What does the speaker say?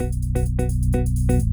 Música